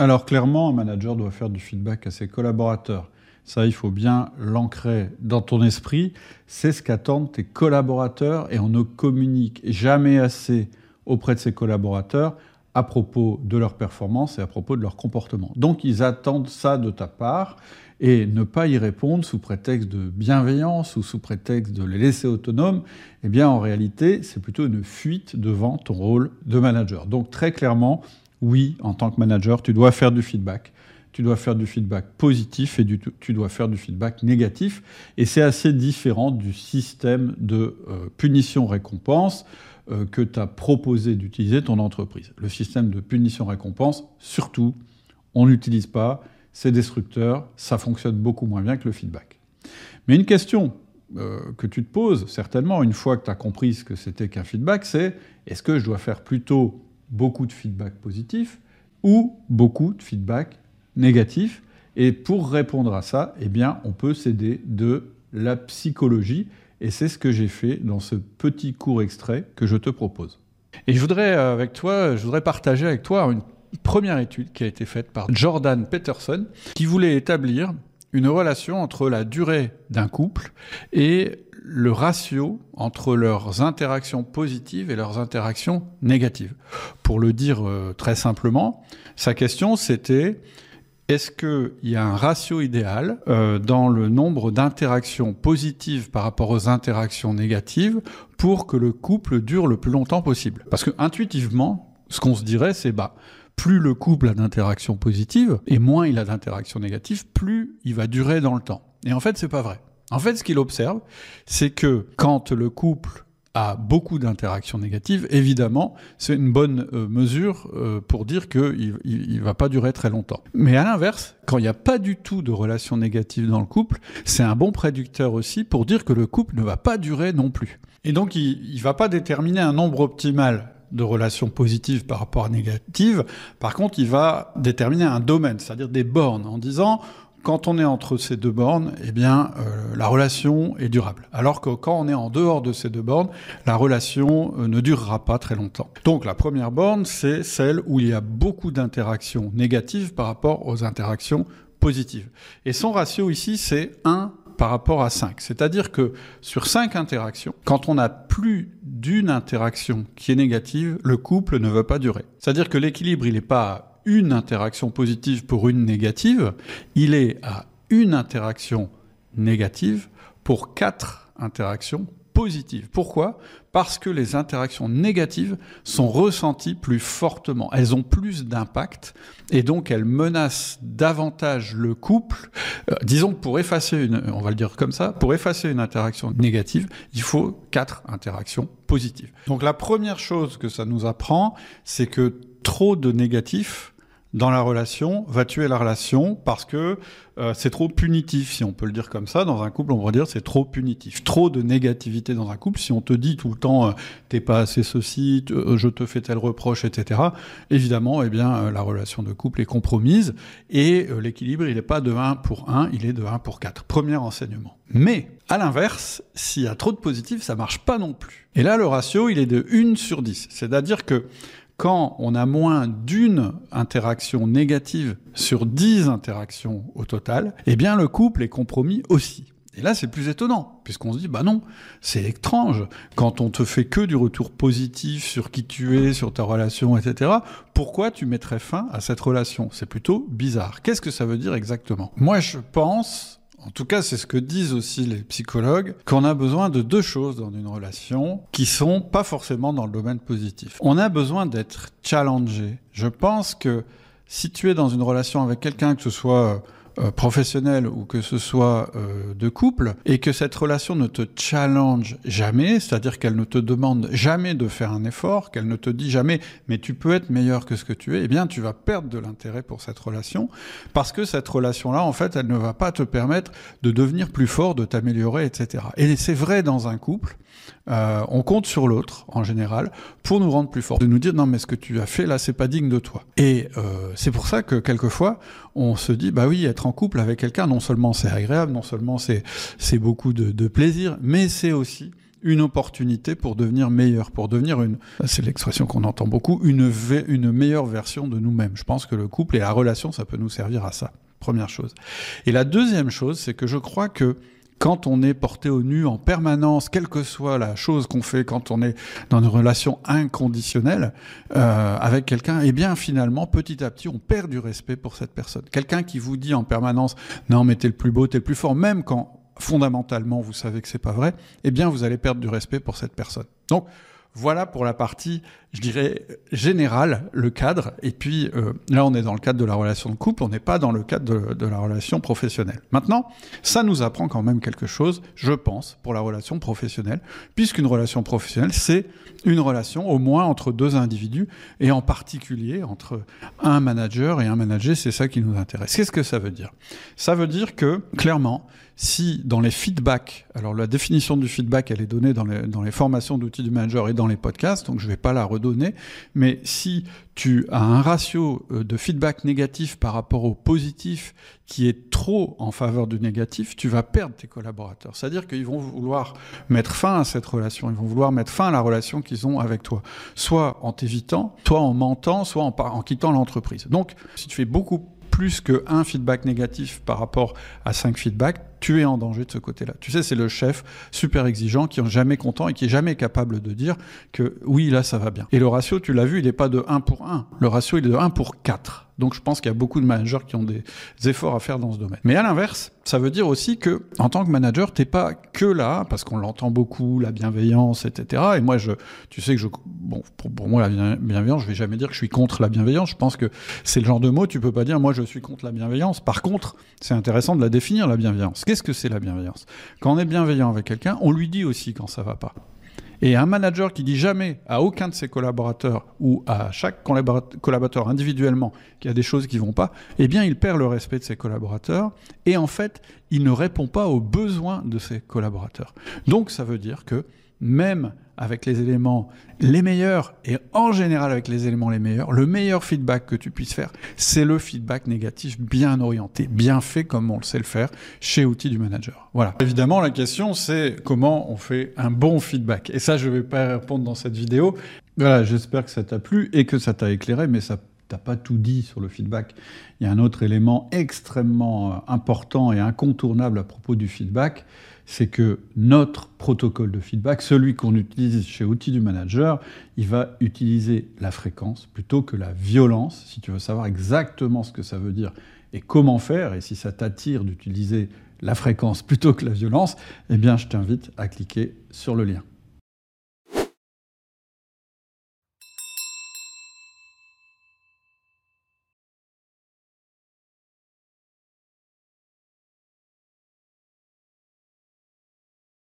Alors clairement, un manager doit faire du feedback à ses collaborateurs. Ça, il faut bien l'ancrer dans ton esprit. C'est ce qu'attendent tes collaborateurs et on ne communique jamais assez auprès de ses collaborateurs à propos de leur performance et à propos de leur comportement. Donc ils attendent ça de ta part et ne pas y répondre sous prétexte de bienveillance ou sous prétexte de les laisser autonomes, eh bien en réalité c'est plutôt une fuite devant ton rôle de manager. Donc très clairement, oui, en tant que manager, tu dois faire du feedback. Tu dois faire du feedback positif et tu dois faire du feedback négatif. Et c'est assez différent du système de euh, punition-récompense euh, que tu as proposé d'utiliser ton entreprise. Le système de punition-récompense, surtout, on n'utilise pas, c'est destructeur, ça fonctionne beaucoup moins bien que le feedback. Mais une question euh, que tu te poses certainement une fois que tu as compris ce que c'était qu'un feedback, c'est est-ce que je dois faire plutôt beaucoup de feedback positif ou beaucoup de feedback négatif Et pour répondre à ça, eh bien, on peut s'aider de la psychologie et c'est ce que j'ai fait dans ce petit court extrait que je te propose. Et je voudrais euh, avec toi, je voudrais partager avec toi une première étude qui a été faite par Jordan Peterson, qui voulait établir une relation entre la durée d'un couple et le ratio entre leurs interactions positives et leurs interactions négatives. Pour le dire euh, très simplement, sa question c'était est-ce qu'il y a un ratio idéal euh, dans le nombre d'interactions positives par rapport aux interactions négatives pour que le couple dure le plus longtemps possible? Parce que intuitivement, ce qu'on se dirait, c'est bah plus le couple a d'interactions positives et moins il a d'interactions négatives, plus il va durer dans le temps. Et en fait, c'est pas vrai. En fait, ce qu'il observe, c'est que quand le couple a beaucoup d'interactions négatives, évidemment, c'est une bonne euh, mesure euh, pour dire qu'il ne va pas durer très longtemps. Mais à l'inverse, quand il n'y a pas du tout de relations négatives dans le couple, c'est un bon prédicteur aussi pour dire que le couple ne va pas durer non plus. Et donc, il ne va pas déterminer un nombre optimal de relations positives par rapport à négatives. Par contre, il va déterminer un domaine, c'est-à-dire des bornes, en disant quand on est entre ces deux bornes, eh bien, euh, la relation est durable. Alors que quand on est en dehors de ces deux bornes, la relation euh, ne durera pas très longtemps. Donc la première borne, c'est celle où il y a beaucoup d'interactions négatives par rapport aux interactions positives. Et son ratio ici, c'est 1 par rapport à 5. C'est-à-dire que sur 5 interactions, quand on a plus d'une interaction qui est négative, le couple ne va pas durer. C'est-à-dire que l'équilibre, il n'est pas à une interaction positive pour une négative, il est à une interaction négative pour quatre interactions positives. Pourquoi? Parce que les interactions négatives sont ressenties plus fortement. Elles ont plus d'impact et donc elles menacent davantage le couple. Euh, disons que pour effacer une, on va le dire comme ça, pour effacer une interaction négative, il faut quatre interactions positives. Donc la première chose que ça nous apprend, c'est que trop de négatifs dans la relation va tuer la relation parce que euh, c'est trop punitif, si on peut le dire comme ça. Dans un couple, on va dire c'est trop punitif. Trop de négativité dans un couple. Si on te dit tout le temps euh, t'es pas assez ceci, euh, je te fais tel reproche, etc. Évidemment, eh bien la relation de couple est compromise et l'équilibre il n'est pas de 1 pour 1, il est de 1 pour 4. Premier enseignement. Mais à l'inverse, s'il y a trop de positifs, ça marche pas non plus. Et là, le ratio il est de 1 sur 10. C'est-à-dire que quand on a moins d'une interaction négative sur 10 interactions au total, eh bien le couple est compromis aussi. Et là, c'est plus étonnant, puisqu'on se dit, bah non, c'est étrange. Quand on te fait que du retour positif sur qui tu es, sur ta relation, etc., pourquoi tu mettrais fin à cette relation? C'est plutôt bizarre. Qu'est-ce que ça veut dire exactement? Moi, je pense en tout cas, c'est ce que disent aussi les psychologues, qu'on a besoin de deux choses dans une relation qui sont pas forcément dans le domaine positif. On a besoin d'être challengé. Je pense que si tu es dans une relation avec quelqu'un, que ce soit euh, professionnel ou que ce soit euh, de couple, et que cette relation ne te challenge jamais, c'est-à-dire qu'elle ne te demande jamais de faire un effort, qu'elle ne te dit jamais mais tu peux être meilleur que ce que tu es, eh bien tu vas perdre de l'intérêt pour cette relation, parce que cette relation-là, en fait, elle ne va pas te permettre de devenir plus fort, de t'améliorer, etc. Et c'est vrai dans un couple, euh, on compte sur l'autre, en général, pour nous rendre plus forts, de nous dire non mais ce que tu as fait là, c'est pas digne de toi. Et euh, c'est pour ça que quelquefois, on se dit bah oui, être en couple avec quelqu'un, non seulement c'est agréable, non seulement c'est c'est beaucoup de, de plaisir, mais c'est aussi une opportunité pour devenir meilleur, pour devenir une, c'est l'expression qu'on entend beaucoup, une, une meilleure version de nous-mêmes. Je pense que le couple et la relation, ça peut nous servir à ça. Première chose. Et la deuxième chose, c'est que je crois que quand on est porté au nu en permanence, quelle que soit la chose qu'on fait, quand on est dans une relation inconditionnelle euh, avec quelqu'un, eh bien finalement, petit à petit, on perd du respect pour cette personne. Quelqu'un qui vous dit en permanence, non mais t'es le plus beau, t'es le plus fort, même quand fondamentalement vous savez que c'est pas vrai, eh bien vous allez perdre du respect pour cette personne. Donc voilà pour la partie, je dirais, générale, le cadre. Et puis euh, là, on est dans le cadre de la relation de couple, on n'est pas dans le cadre de, de, la relation professionnelle. Maintenant, ça nous apprend quand même quelque chose, je pense, pour la relation professionnelle, puisqu'une relation professionnelle, c'est une relation au moins entre deux individus, et en particulier entre un manager et un manager, c'est ça qui nous intéresse. Qu'est-ce que ça veut dire? Ça veut dire que, clairement, si dans les feedbacks, alors la définition du feedback, elle est donnée dans les, dans les formations d'outils du manager et dans les podcasts, donc je ne vais pas la redonner, mais si tu as un ratio euh, de feedback négatif par rapport au positif qui est trop en faveur du négatif, tu vas perdre tes collaborateurs. C'est-à-dire qu'ils vont vouloir mettre fin à cette relation, ils vont vouloir mettre fin à la relation qu'ils ont avec toi, soit en t'évitant, soit en mentant, soit en, en quittant l'entreprise. Donc, si tu fais beaucoup plus qu'un feedback négatif par rapport à cinq feedbacks, tu es en danger de ce côté-là. Tu sais, c'est le chef super exigeant qui est jamais content et qui est jamais capable de dire que oui, là, ça va bien. Et le ratio, tu l'as vu, il n'est pas de 1 pour 1. Le ratio, il est de 1 pour 4. Donc je pense qu'il y a beaucoup de managers qui ont des efforts à faire dans ce domaine. Mais à l'inverse, ça veut dire aussi que en tant que manager, t'es pas que là, parce qu'on l'entend beaucoup, la bienveillance, etc. Et moi, je, tu sais que je, bon, pour, moi, la bienveillance, je vais jamais dire que je suis contre la bienveillance. Je pense que c'est le genre de mot, tu peux pas dire, moi, je suis contre la bienveillance. Par contre, c'est intéressant de la définir, la bienveillance. Qu'est-ce que c'est la bienveillance? Quand on est bienveillant avec quelqu'un, on lui dit aussi quand ça va pas. Et un manager qui dit jamais à aucun de ses collaborateurs ou à chaque collaborateur individuellement qu'il y a des choses qui vont pas, eh bien, il perd le respect de ses collaborateurs. Et en fait, il ne répond pas aux besoins de ses collaborateurs. Donc, ça veut dire que même avec les éléments les meilleurs et en général avec les éléments les meilleurs, le meilleur feedback que tu puisses faire, c'est le feedback négatif bien orienté, bien fait comme on le sait le faire chez Outils du Manager. Voilà. Évidemment, la question c'est comment on fait un bon feedback. Et ça, je ne vais pas répondre dans cette vidéo. Voilà, j'espère que ça t'a plu et que ça t'a éclairé, mais ça t'as pas tout dit sur le feedback. Il y a un autre élément extrêmement euh, important et incontournable à propos du feedback, c'est que notre protocole de feedback, celui qu'on utilise chez Outils du Manager, il va utiliser la fréquence plutôt que la violence. Si tu veux savoir exactement ce que ça veut dire et comment faire, et si ça t'attire d'utiliser la fréquence plutôt que la violence, eh bien je t'invite à cliquer sur le lien.